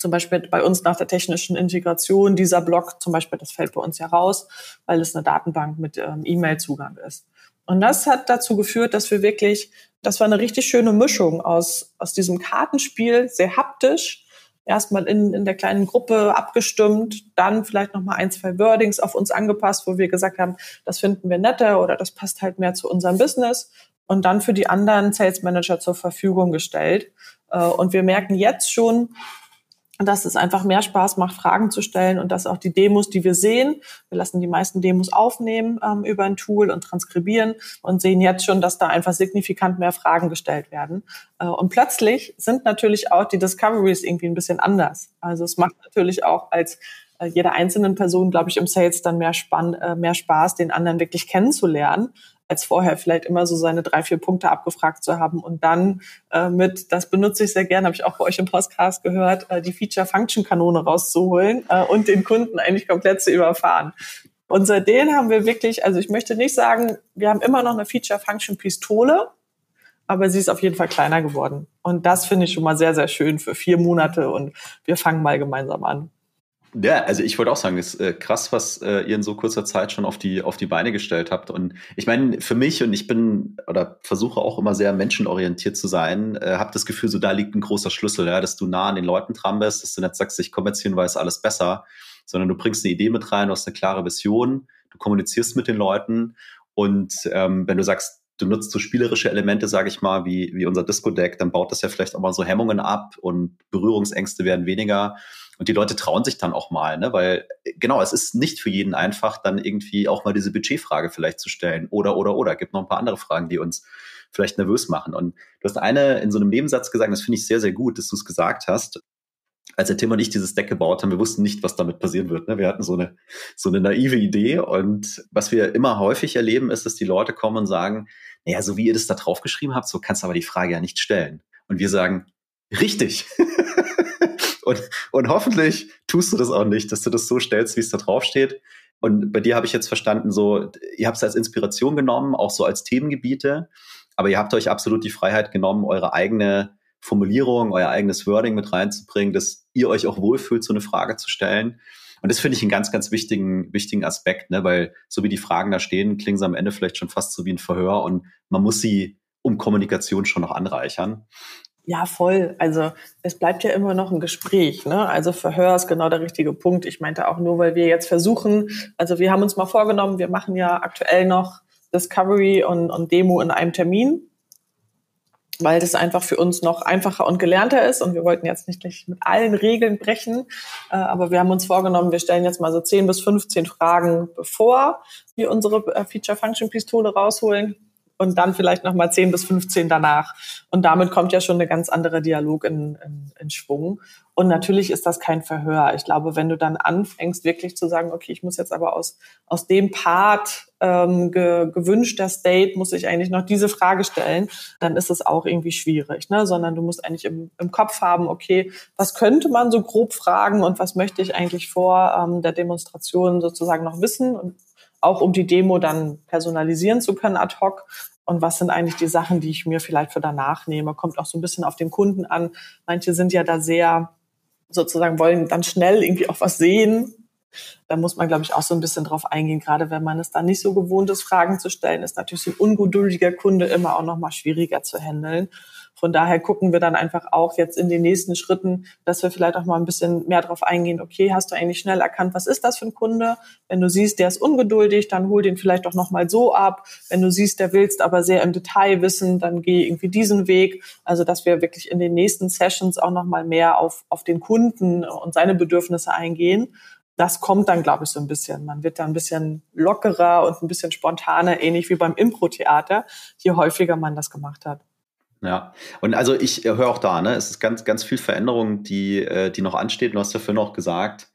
S2: zum Beispiel bei uns nach der technischen Integration dieser Block, zum Beispiel, das fällt bei uns ja raus, weil es eine Datenbank mit ähm, E-Mail-Zugang ist. Und das hat dazu geführt, dass wir wirklich, das war eine richtig schöne Mischung aus, aus diesem Kartenspiel, sehr haptisch, erstmal in, in der kleinen Gruppe abgestimmt, dann vielleicht nochmal ein, zwei Wordings auf uns angepasst, wo wir gesagt haben, das finden wir netter oder das passt halt mehr zu unserem Business und dann für die anderen Sales Manager zur Verfügung gestellt. Äh, und wir merken jetzt schon, dass es einfach mehr Spaß macht, Fragen zu stellen und dass auch die Demos, die wir sehen, wir lassen die meisten Demos aufnehmen ähm, über ein Tool und transkribieren und sehen jetzt schon, dass da einfach signifikant mehr Fragen gestellt werden. Äh, und plötzlich sind natürlich auch die Discoveries irgendwie ein bisschen anders. Also es macht natürlich auch als äh, jeder einzelnen Person, glaube ich, im Sales dann mehr, Spann, äh, mehr Spaß, den anderen wirklich kennenzulernen als vorher vielleicht immer so seine drei, vier Punkte abgefragt zu haben und dann äh, mit, das benutze ich sehr gerne, habe ich auch bei euch im Podcast gehört, äh, die Feature-Function-Kanone rauszuholen äh, und den Kunden eigentlich komplett zu überfahren. Und seitdem haben wir wirklich, also ich möchte nicht sagen, wir haben immer noch eine Feature-Function-Pistole, aber sie ist auf jeden Fall kleiner geworden. Und das finde ich schon mal sehr, sehr schön für vier Monate und wir fangen mal gemeinsam an.
S1: Ja, also ich wollte auch sagen, es ist äh, krass, was äh, ihr in so kurzer Zeit schon auf die, auf die Beine gestellt habt. Und ich meine, für mich, und ich bin oder versuche auch immer sehr menschenorientiert zu sein, äh, habe das Gefühl, so da liegt ein großer Schlüssel, ja, dass du nah an den Leuten dran bist, dass du nicht sagst, ich komme jetzt hin, weil es alles besser, sondern du bringst eine Idee mit rein, du hast eine klare Vision, du kommunizierst mit den Leuten und ähm, wenn du sagst, du nutzt so spielerische Elemente, sage ich mal, wie, wie unser Disco-Deck, dann baut das ja vielleicht auch mal so Hemmungen ab und Berührungsängste werden weniger. Und die Leute trauen sich dann auch mal, ne? weil genau, es ist nicht für jeden einfach, dann irgendwie auch mal diese Budgetfrage vielleicht zu stellen. Oder, oder, oder. Gibt noch ein paar andere Fragen, die uns vielleicht nervös machen. Und du hast eine in so einem Nebensatz gesagt, das finde ich sehr, sehr gut, dass du es gesagt hast. Als der Tim und ich dieses Deck gebaut haben, wir wussten nicht, was damit passieren wird. Ne? Wir hatten so eine, so eine naive Idee. Und was wir immer häufig erleben, ist, dass die Leute kommen und sagen, naja, so wie ihr das da draufgeschrieben habt, so kannst du aber die Frage ja nicht stellen. Und wir sagen, richtig. Und, und hoffentlich tust du das auch nicht, dass du das so stellst, wie es da drauf steht. Und bei dir habe ich jetzt verstanden, so, ihr habt es als Inspiration genommen, auch so als Themengebiete, aber ihr habt euch absolut die Freiheit genommen, eure eigene Formulierung, euer eigenes Wording mit reinzubringen, dass ihr euch auch wohlfühlt, so eine Frage zu stellen. Und das finde ich einen ganz, ganz wichtigen, wichtigen Aspekt, ne? weil so wie die Fragen da stehen, klingen sie am Ende vielleicht schon fast so wie ein Verhör und man muss sie um Kommunikation schon noch anreichern.
S2: Ja, voll. Also es bleibt ja immer noch ein Gespräch. Ne? Also Verhör ist genau der richtige Punkt. Ich meinte auch nur, weil wir jetzt versuchen, also wir haben uns mal vorgenommen, wir machen ja aktuell noch Discovery und, und Demo in einem Termin, weil das einfach für uns noch einfacher und gelernter ist. Und wir wollten jetzt nicht gleich mit allen Regeln brechen, äh, aber wir haben uns vorgenommen, wir stellen jetzt mal so 10 bis 15 Fragen, bevor wir unsere äh, Feature-Function-Pistole rausholen und dann vielleicht nochmal 10 bis 15 danach. Und damit kommt ja schon eine ganz andere Dialog in, in, in Schwung. Und natürlich ist das kein Verhör. Ich glaube, wenn du dann anfängst, wirklich zu sagen, okay, ich muss jetzt aber aus, aus dem Part ähm, ge, gewünschter State, muss ich eigentlich noch diese Frage stellen, dann ist es auch irgendwie schwierig. Ne? Sondern du musst eigentlich im, im Kopf haben, okay, was könnte man so grob fragen und was möchte ich eigentlich vor ähm, der Demonstration sozusagen noch wissen und auch um die Demo dann personalisieren zu können ad hoc und was sind eigentlich die Sachen, die ich mir vielleicht für danach nehme. Kommt auch so ein bisschen auf den Kunden an. Manche sind ja da sehr sozusagen wollen dann schnell irgendwie auch was sehen. Da muss man, glaube ich, auch so ein bisschen drauf eingehen. Gerade wenn man es dann nicht so gewohnt ist, Fragen zu stellen, ist natürlich so ein ungeduldiger Kunde immer auch noch mal schwieriger zu handeln. Von daher gucken wir dann einfach auch jetzt in den nächsten Schritten, dass wir vielleicht auch mal ein bisschen mehr darauf eingehen, okay, hast du eigentlich schnell erkannt, was ist das für ein Kunde? Wenn du siehst, der ist ungeduldig, dann hol den vielleicht auch nochmal so ab. Wenn du siehst, der willst aber sehr im Detail wissen, dann geh irgendwie diesen Weg. Also, dass wir wirklich in den nächsten Sessions auch nochmal mehr auf, auf den Kunden und seine Bedürfnisse eingehen das kommt dann, glaube ich, so ein bisschen. Man wird da ein bisschen lockerer und ein bisschen spontaner, ähnlich wie beim Impro-Theater, je häufiger man das gemacht hat.
S1: Ja, und also ich höre auch da, ne, es ist ganz, ganz viel Veränderung, die, äh, die noch ansteht. Du hast dafür noch gesagt,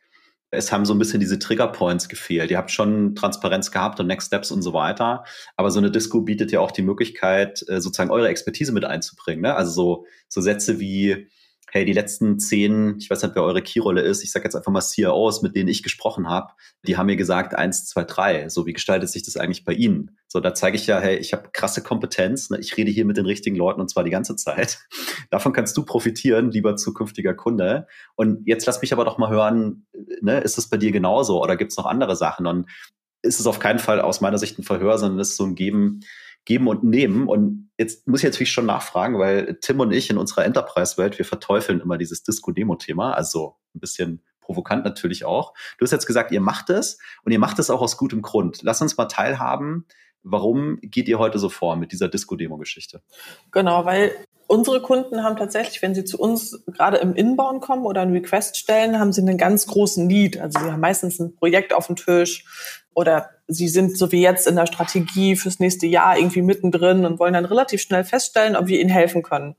S1: es haben so ein bisschen diese Triggerpoints gefehlt. Ihr habt schon Transparenz gehabt und Next Steps und so weiter. Aber so eine Disco bietet ja auch die Möglichkeit, äh, sozusagen eure Expertise mit einzubringen. Ne? Also so, so Sätze wie, hey, die letzten zehn, ich weiß nicht, wer eure Keyrolle ist, ich sage jetzt einfach mal CROs, mit denen ich gesprochen habe, die haben mir gesagt, eins, zwei, drei. So, wie gestaltet sich das eigentlich bei Ihnen? So, da zeige ich ja, hey, ich habe krasse Kompetenz, ne? ich rede hier mit den richtigen Leuten und zwar die ganze Zeit. Davon kannst du profitieren, lieber zukünftiger Kunde. Und jetzt lass mich aber doch mal hören, ne, ist das bei dir genauso oder gibt es noch andere Sachen? Und ist es auf keinen Fall aus meiner Sicht ein Verhör, sondern ist so ein Geben, Geben und Nehmen. Und jetzt muss ich natürlich schon nachfragen, weil Tim und ich in unserer Enterprise-Welt, wir verteufeln immer dieses Disco-Demo-Thema, also ein bisschen provokant natürlich auch. Du hast jetzt gesagt, ihr macht es und ihr macht es auch aus gutem Grund. Lass uns mal teilhaben. Warum geht ihr heute so vor mit dieser Disco-Demo-Geschichte?
S2: Genau, weil unsere Kunden haben tatsächlich, wenn sie zu uns gerade im Inbound kommen oder einen Request stellen, haben sie einen ganz großen Need. Also sie haben meistens ein Projekt auf dem Tisch oder sie sind so wie jetzt in der Strategie fürs nächste Jahr irgendwie mittendrin und wollen dann relativ schnell feststellen, ob wir ihnen helfen können.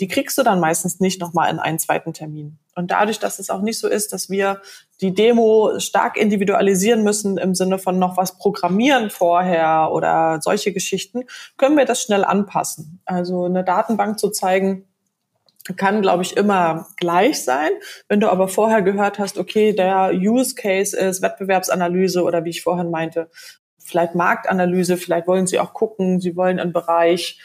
S2: Die kriegst du dann meistens nicht nochmal in einen zweiten Termin. Und dadurch, dass es auch nicht so ist, dass wir die Demo stark individualisieren müssen im Sinne von noch was programmieren vorher oder solche Geschichten, können wir das schnell anpassen. Also eine Datenbank zu zeigen, kann, glaube ich, immer gleich sein. Wenn du aber vorher gehört hast, okay, der Use Case ist Wettbewerbsanalyse oder wie ich vorhin meinte, vielleicht Marktanalyse, vielleicht wollen sie auch gucken, sie wollen einen Bereich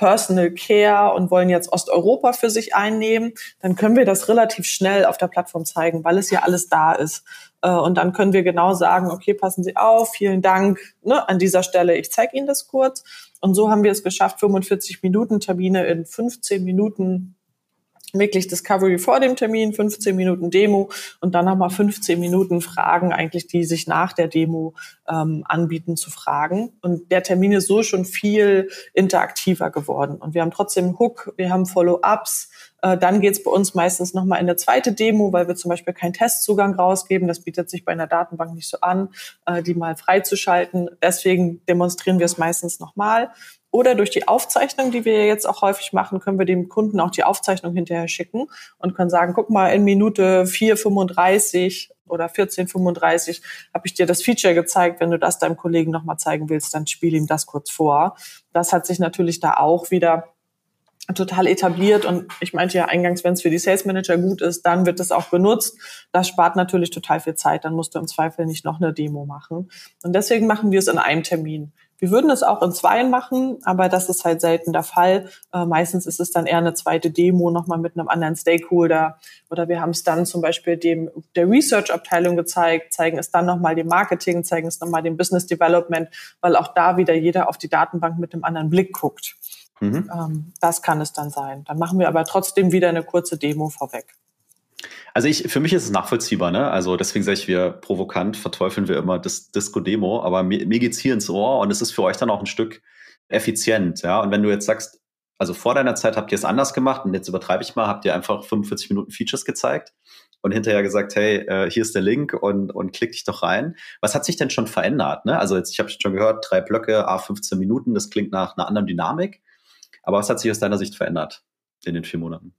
S2: Personal Care und wollen jetzt Osteuropa für sich einnehmen, dann können wir das relativ schnell auf der Plattform zeigen, weil es ja alles da ist. Äh, und dann können wir genau sagen, okay, passen Sie auf, vielen Dank ne, an dieser Stelle, ich zeige Ihnen das kurz. Und so haben wir es geschafft, 45 Minuten Termine in 15 Minuten wirklich Discovery vor dem Termin, 15 Minuten Demo und dann nochmal 15 Minuten Fragen eigentlich, die sich nach der Demo ähm, anbieten zu fragen. Und der Termin ist so schon viel interaktiver geworden. Und wir haben trotzdem Hook, wir haben Follow-ups. Äh, dann geht's bei uns meistens nochmal in eine zweite Demo, weil wir zum Beispiel keinen Testzugang rausgeben. Das bietet sich bei einer Datenbank nicht so an, äh, die mal freizuschalten. Deswegen demonstrieren wir es meistens nochmal. Oder durch die Aufzeichnung, die wir jetzt auch häufig machen, können wir dem Kunden auch die Aufzeichnung hinterher schicken und können sagen, guck mal, in Minute 4,35 oder 14,35 habe ich dir das Feature gezeigt. Wenn du das deinem Kollegen nochmal zeigen willst, dann spiel ihm das kurz vor. Das hat sich natürlich da auch wieder total etabliert und ich meinte ja eingangs, wenn es für die Sales Manager gut ist, dann wird es auch benutzt. Das spart natürlich total viel Zeit. Dann musst du im Zweifel nicht noch eine Demo machen. Und deswegen machen wir es in einem Termin. Wir würden es auch in zweien machen, aber das ist halt selten der Fall. Äh, meistens ist es dann eher eine zweite Demo nochmal mit einem anderen Stakeholder. Oder wir haben es dann zum Beispiel dem der Research-Abteilung gezeigt, zeigen es dann nochmal dem Marketing, zeigen es nochmal dem Business Development, weil auch da wieder jeder auf die Datenbank mit einem anderen Blick guckt. Mhm. Ähm, das kann es dann sein. Dann machen wir aber trotzdem wieder eine kurze Demo vorweg.
S1: Also ich, für mich ist es nachvollziehbar, ne? Also deswegen sage ich, wir provokant verteufeln wir immer das Disco-Demo, aber mir, mir geht's hier ins Ohr und es ist für euch dann auch ein Stück effizient, ja. Und wenn du jetzt sagst, also vor deiner Zeit habt ihr es anders gemacht und jetzt übertreibe ich mal, habt ihr einfach 45 Minuten Features gezeigt und hinterher gesagt, hey, äh, hier ist der Link und, und klick dich doch rein. Was hat sich denn schon verändert? Ne? Also jetzt, ich habe schon gehört, drei Blöcke, a 15 Minuten, das klingt nach einer anderen Dynamik. Aber was hat sich aus deiner Sicht verändert in den vier Monaten?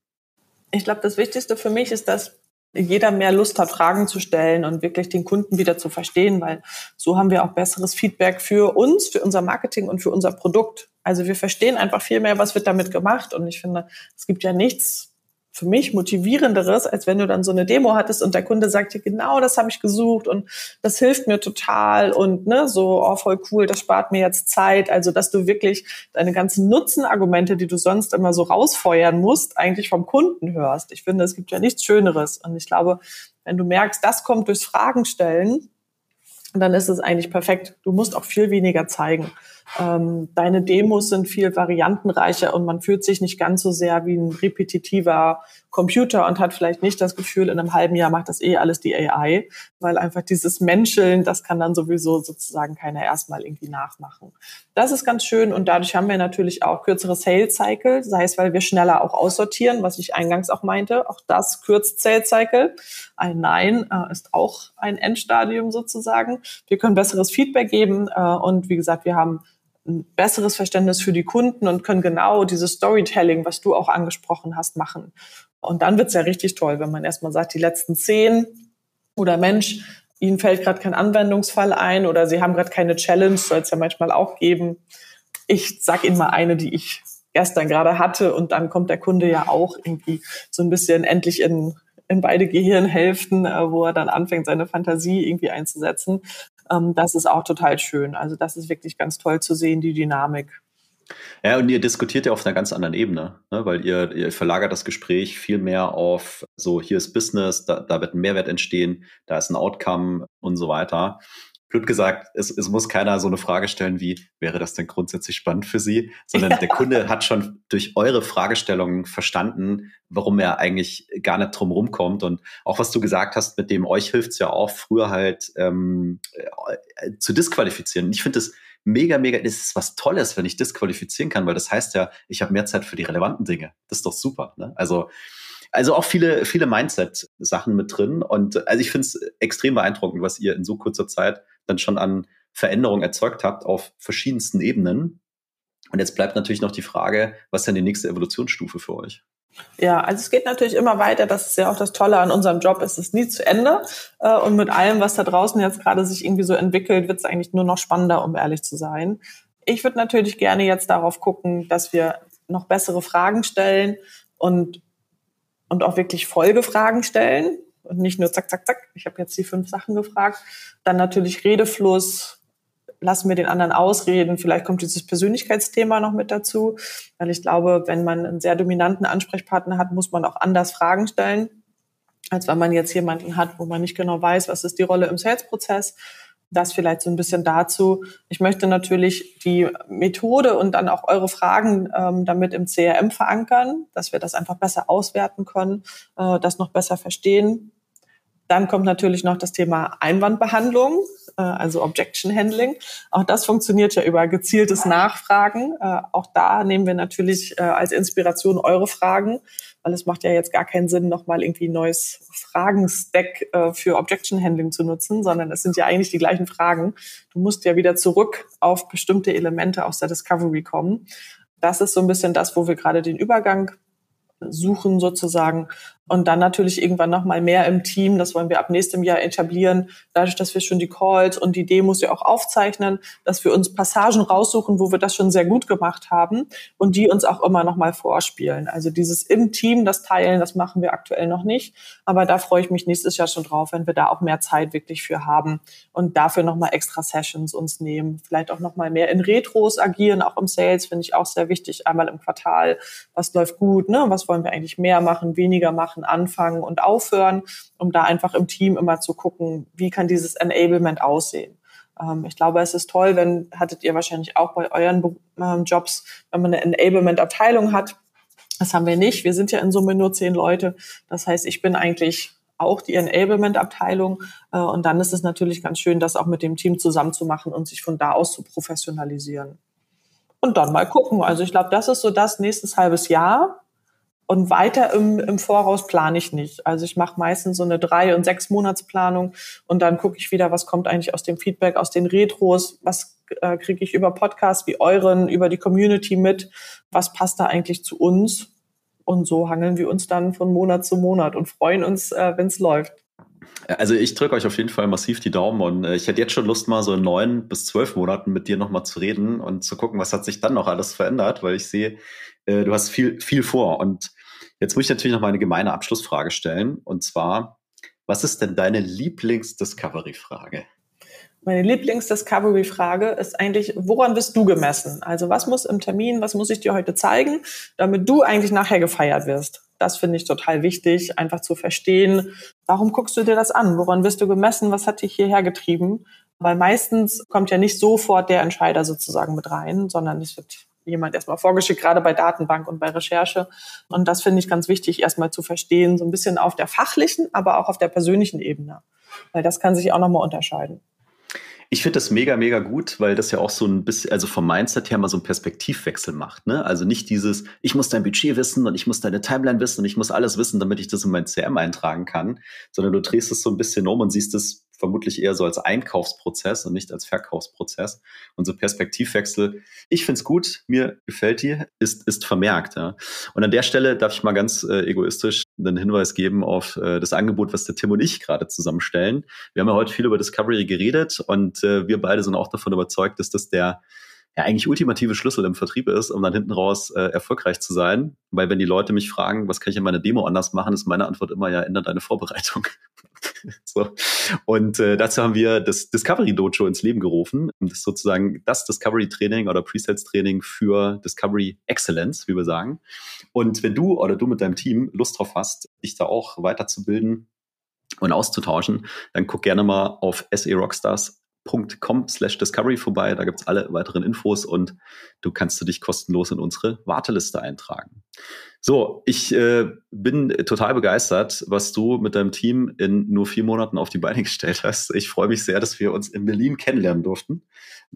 S2: Ich glaube, das Wichtigste für mich ist, dass jeder mehr Lust hat, Fragen zu stellen und wirklich den Kunden wieder zu verstehen, weil so haben wir auch besseres Feedback für uns, für unser Marketing und für unser Produkt. Also wir verstehen einfach viel mehr, was wird damit gemacht. Und ich finde, es gibt ja nichts für mich motivierenderes, als wenn du dann so eine Demo hattest und der Kunde sagt dir, genau das habe ich gesucht und das hilft mir total und ne, so, oh, voll cool, das spart mir jetzt Zeit. Also, dass du wirklich deine ganzen Nutzenargumente, die du sonst immer so rausfeuern musst, eigentlich vom Kunden hörst. Ich finde, es gibt ja nichts Schöneres. Und ich glaube, wenn du merkst, das kommt durchs Fragen stellen, dann ist es eigentlich perfekt. Du musst auch viel weniger zeigen. Ähm, deine Demos sind viel variantenreicher und man fühlt sich nicht ganz so sehr wie ein repetitiver Computer und hat vielleicht nicht das Gefühl, in einem halben Jahr macht das eh alles die AI, weil einfach dieses Menscheln, das kann dann sowieso sozusagen keiner erstmal irgendwie nachmachen. Das ist ganz schön und dadurch haben wir natürlich auch kürzere Sales Cycle, sei es, weil wir schneller auch aussortieren, was ich eingangs auch meinte. Auch das kürzt Sales Cycle. Ein Nein äh, ist auch ein Endstadium sozusagen. Wir können besseres Feedback geben äh, und wie gesagt, wir haben ein besseres Verständnis für die Kunden und können genau dieses Storytelling, was du auch angesprochen hast, machen. Und dann wird's ja richtig toll, wenn man erstmal sagt, die letzten zehn oder Mensch, Ihnen fällt gerade kein Anwendungsfall ein oder Sie haben gerade keine Challenge, soll es ja manchmal auch geben. Ich sag Ihnen mal eine, die ich gestern gerade hatte und dann kommt der Kunde ja auch irgendwie so ein bisschen endlich in, in beide Gehirnhälften, äh, wo er dann anfängt, seine Fantasie irgendwie einzusetzen. Ähm, das ist auch total schön. Also das ist wirklich ganz toll zu sehen, die Dynamik.
S1: Ja, und ihr diskutiert ja auf einer ganz anderen Ebene, ne? weil ihr, ihr verlagert das Gespräch viel mehr auf so, hier ist Business, da, da wird ein Mehrwert entstehen, da ist ein Outcome und so weiter blöd gesagt, es, es muss keiner so eine Frage stellen wie, wäre das denn grundsätzlich spannend für Sie? Sondern ja. der Kunde hat schon durch eure Fragestellungen verstanden, warum er eigentlich gar nicht drum rumkommt. Und auch was du gesagt hast, mit dem euch hilft es ja auch, früher halt ähm, äh, zu disqualifizieren. Ich finde es mega, mega, das ist was Tolles, wenn ich disqualifizieren kann, weil das heißt ja, ich habe mehr Zeit für die relevanten Dinge. Das ist doch super. Ne? Also also auch viele, viele Mindset-Sachen mit drin. Und also ich finde es extrem beeindruckend, was ihr in so kurzer Zeit dann schon an Veränderungen erzeugt habt auf verschiedensten Ebenen. Und jetzt bleibt natürlich noch die Frage, was ist denn die nächste Evolutionsstufe für euch?
S2: Ja, also es geht natürlich immer weiter. Das ist ja auch das Tolle an unserem Job. Es ist nie zu Ende. Äh, und mit allem, was da draußen jetzt gerade sich irgendwie so entwickelt, wird es eigentlich nur noch spannender, um ehrlich zu sein. Ich würde natürlich gerne jetzt darauf gucken, dass wir noch bessere Fragen stellen und, und auch wirklich Folgefragen stellen und nicht nur zack, zack, zack. Ich habe jetzt die fünf Sachen gefragt. Dann natürlich Redefluss, lassen wir den anderen ausreden. Vielleicht kommt dieses Persönlichkeitsthema noch mit dazu, weil ich glaube, wenn man einen sehr dominanten Ansprechpartner hat, muss man auch anders Fragen stellen, als wenn man jetzt jemanden hat, wo man nicht genau weiß, was ist die Rolle im Sales-Prozess. Das vielleicht so ein bisschen dazu. Ich möchte natürlich die Methode und dann auch eure Fragen ähm, damit im CRM verankern, dass wir das einfach besser auswerten können, äh, das noch besser verstehen. Dann kommt natürlich noch das Thema Einwandbehandlung, äh, also Objection Handling. Auch das funktioniert ja über gezieltes Nachfragen. Äh, auch da nehmen wir natürlich äh, als Inspiration eure Fragen, weil es macht ja jetzt gar keinen Sinn, nochmal irgendwie ein neues Fragenstack äh, für Objection Handling zu nutzen, sondern es sind ja eigentlich die gleichen Fragen. Du musst ja wieder zurück auf bestimmte Elemente aus der Discovery kommen. Das ist so ein bisschen das, wo wir gerade den Übergang suchen sozusagen und dann natürlich irgendwann noch mal mehr im Team. Das wollen wir ab nächstem Jahr etablieren. Dadurch, dass wir schon die Calls und die Demos ja auch aufzeichnen, dass wir uns Passagen raussuchen, wo wir das schon sehr gut gemacht haben und die uns auch immer noch mal vorspielen. Also dieses im Team, das Teilen, das machen wir aktuell noch nicht. Aber da freue ich mich nächstes Jahr schon drauf, wenn wir da auch mehr Zeit wirklich für haben und dafür noch mal extra Sessions uns nehmen. Vielleicht auch noch mal mehr in Retros agieren, auch im Sales finde ich auch sehr wichtig. Einmal im Quartal, was läuft gut, ne? Was wollen wir eigentlich mehr machen, weniger machen? Sachen anfangen und aufhören, um da einfach im Team immer zu gucken, wie kann dieses Enablement aussehen. Ähm, ich glaube, es ist toll, wenn, hattet ihr wahrscheinlich auch bei euren ähm, Jobs, wenn man eine Enablement-Abteilung hat. Das haben wir nicht. Wir sind ja in Summe nur zehn Leute. Das heißt, ich bin eigentlich auch die Enablement-Abteilung. Äh, und dann ist es natürlich ganz schön, das auch mit dem Team zusammen zu machen und sich von da aus zu professionalisieren. und dann mal gucken. Also ich glaube, das ist so das nächstes halbes Jahr. Und weiter im, im Voraus plane ich nicht. Also ich mache meistens so eine drei- und sechs Monatsplanung und dann gucke ich wieder, was kommt eigentlich aus dem Feedback, aus den Retros, was äh, kriege ich über Podcasts wie euren, über die Community mit, was passt da eigentlich zu uns. Und so hangeln wir uns dann von Monat zu Monat und freuen uns, äh, wenn es läuft.
S1: Also ich drücke euch auf jeden Fall massiv die Daumen und äh, ich hätte jetzt schon Lust, mal so in neun bis zwölf Monaten mit dir nochmal zu reden und zu gucken, was hat sich dann noch alles verändert, weil ich sehe, äh, du hast viel, viel vor. Und jetzt muss ich natürlich noch mal eine gemeine Abschlussfrage stellen. Und zwar, was ist denn deine Lieblings-Discovery-Frage?
S2: Meine Lieblings-Discovery-Frage ist eigentlich, woran bist du gemessen? Also was muss im Termin, was muss ich dir heute zeigen, damit du eigentlich nachher gefeiert wirst? Das finde ich total wichtig, einfach zu verstehen, warum guckst du dir das an? Woran wirst du gemessen? Was hat dich hierher getrieben? Weil meistens kommt ja nicht sofort der Entscheider sozusagen mit rein, sondern es wird jemand erstmal vorgeschickt, gerade bei Datenbank und bei Recherche. Und das finde ich ganz wichtig, erstmal zu verstehen, so ein bisschen auf der fachlichen, aber auch auf der persönlichen Ebene. Weil das kann sich auch nochmal unterscheiden.
S1: Ich finde das mega, mega gut, weil das ja auch so ein bisschen, also vom Mindset her mal so einen Perspektivwechsel macht. Ne? Also nicht dieses, ich muss dein Budget wissen und ich muss deine Timeline wissen und ich muss alles wissen, damit ich das in mein CM eintragen kann, sondern du drehst es so ein bisschen um und siehst es vermutlich eher so als Einkaufsprozess und nicht als Verkaufsprozess. Und so Perspektivwechsel, ich finde es gut, mir gefällt die, ist, ist vermerkt. Ja. Und an der Stelle darf ich mal ganz äh, egoistisch einen Hinweis geben auf äh, das Angebot, was der Tim und ich gerade zusammenstellen. Wir haben ja heute viel über Discovery geredet und äh, wir beide sind auch davon überzeugt, dass das der ja eigentlich ultimative Schlüssel im Vertrieb ist, um dann hinten raus äh, erfolgreich zu sein. Weil wenn die Leute mich fragen, was kann ich in meiner Demo anders machen, ist meine Antwort immer ja, ändert deine Vorbereitung. so. Und äh, dazu haben wir das Discovery Dojo ins Leben gerufen. Das ist sozusagen das Discovery Training oder Presales Training für Discovery Excellence, wie wir sagen. Und wenn du oder du mit deinem Team Lust drauf hast, dich da auch weiterzubilden und auszutauschen, dann guck gerne mal auf SE Rockstars com slash discovery vorbei. Da gibt's alle weiteren Infos und du kannst du dich kostenlos in unsere Warteliste eintragen. So, ich äh, bin total begeistert, was du mit deinem Team in nur vier Monaten auf die Beine gestellt hast. Ich freue mich sehr, dass wir uns in Berlin kennenlernen durften.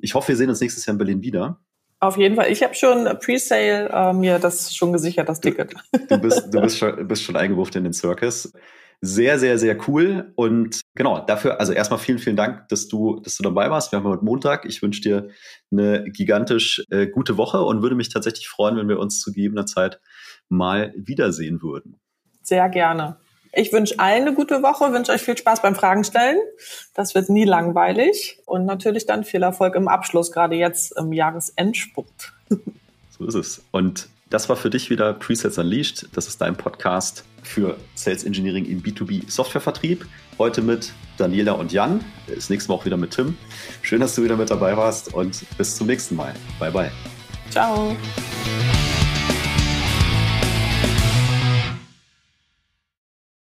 S1: Ich hoffe, wir sehen uns nächstes Jahr in Berlin wieder.
S2: Auf jeden Fall. Ich habe schon Pre-Sale äh, mir das schon gesichert, das Ticket.
S1: Du, bist, du bist, schon, bist schon eingebucht in den Circus sehr, sehr, sehr cool. Und genau, dafür, also erstmal vielen, vielen Dank, dass du, dass du dabei warst. Wir haben heute Montag. Ich wünsche dir eine gigantisch äh, gute Woche und würde mich tatsächlich freuen, wenn wir uns zu gegebener Zeit mal wiedersehen würden.
S2: Sehr gerne. Ich wünsche allen eine gute Woche, wünsche euch viel Spaß beim Fragen stellen. Das wird nie langweilig und natürlich dann viel Erfolg im Abschluss, gerade jetzt im Jahresendspurt.
S1: So ist es. Und das war für dich wieder Presets Unleashed. Das ist dein Podcast für Sales Engineering im B2B Softwarevertrieb. Heute mit Daniela und Jan. Das nächste Mal auch wieder mit Tim. Schön, dass du wieder mit dabei warst und bis zum nächsten Mal. Bye, bye.
S2: Ciao.